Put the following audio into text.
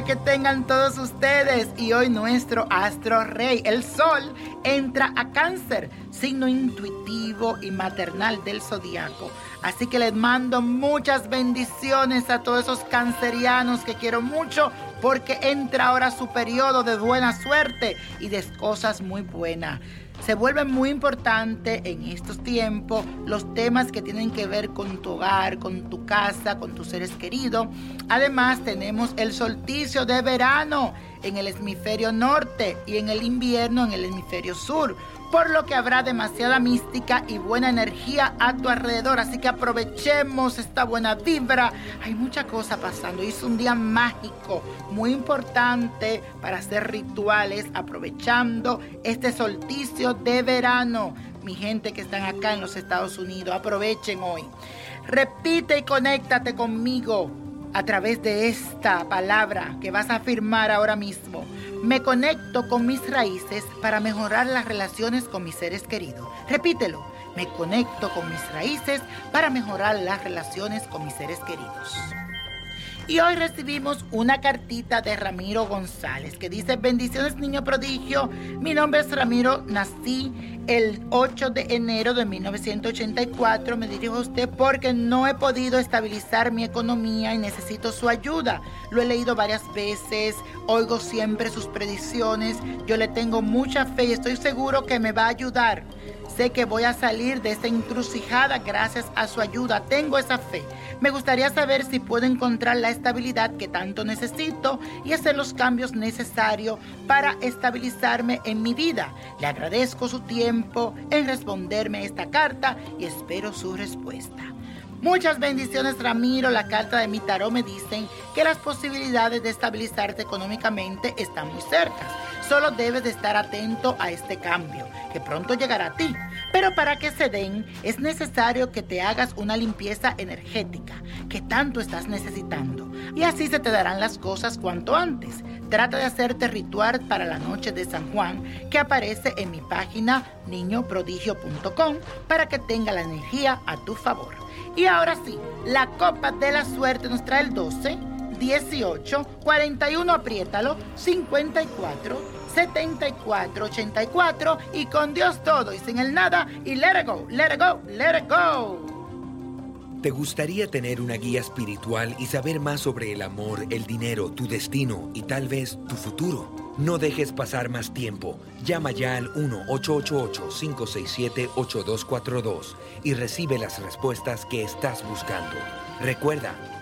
Que tengan todos ustedes y hoy nuestro astro rey, el sol, entra a cáncer, signo intuitivo y maternal del zodiaco. Así que les mando muchas bendiciones a todos esos cancerianos que quiero mucho porque entra ahora su periodo de buena suerte y de cosas muy buenas. Se vuelve muy importante en estos tiempos los temas que tienen que ver con tu hogar, con tu casa, con tus seres queridos. Además tenemos el solsticio de verano en el hemisferio norte y en el invierno en el hemisferio sur por lo que habrá demasiada mística y buena energía a tu alrededor. Así que aprovechemos esta buena vibra. Hay mucha cosa pasando es un día mágico, muy importante para hacer rituales, aprovechando este solsticio de verano. Mi gente que están acá en los Estados Unidos, aprovechen hoy. Repite y conéctate conmigo a través de esta palabra que vas a afirmar ahora mismo. Me conecto con mis raíces para mejorar las relaciones con mis seres queridos. Repítelo. Me conecto con mis raíces para mejorar las relaciones con mis seres queridos. Y hoy recibimos una cartita de Ramiro González que dice, bendiciones niño prodigio, mi nombre es Ramiro, nací el 8 de enero de 1984, me dirijo a usted porque no he podido estabilizar mi economía y necesito su ayuda. Lo he leído varias veces, oigo siempre sus predicciones, yo le tengo mucha fe y estoy seguro que me va a ayudar. Sé que voy a salir de esta encrucijada gracias a su ayuda. Tengo esa fe. Me gustaría saber si puedo encontrar la estabilidad que tanto necesito y hacer los cambios necesarios para estabilizarme en mi vida. Le agradezco su tiempo en responderme esta carta y espero su respuesta. Muchas bendiciones Ramiro, la carta de mi tarot me dicen que las posibilidades de estabilizarte económicamente están muy cerca. Solo debes de estar atento a este cambio, que pronto llegará a ti. Pero para que se den, es necesario que te hagas una limpieza energética, que tanto estás necesitando. Y así se te darán las cosas cuanto antes. Trata de hacerte ritual para la noche de San Juan, que aparece en mi página niñoprodigio.com, para que tenga la energía a tu favor. Y ahora sí, la copa de la suerte nos trae el 12, 18, 41, apriétalo, 54, 74, 84 y con Dios todo y sin el nada y let it go, let it go, let it go. ¿Te gustaría tener una guía espiritual y saber más sobre el amor, el dinero, tu destino y tal vez tu futuro? No dejes pasar más tiempo. Llama ya al 1-888-567-8242 y recibe las respuestas que estás buscando. Recuerda,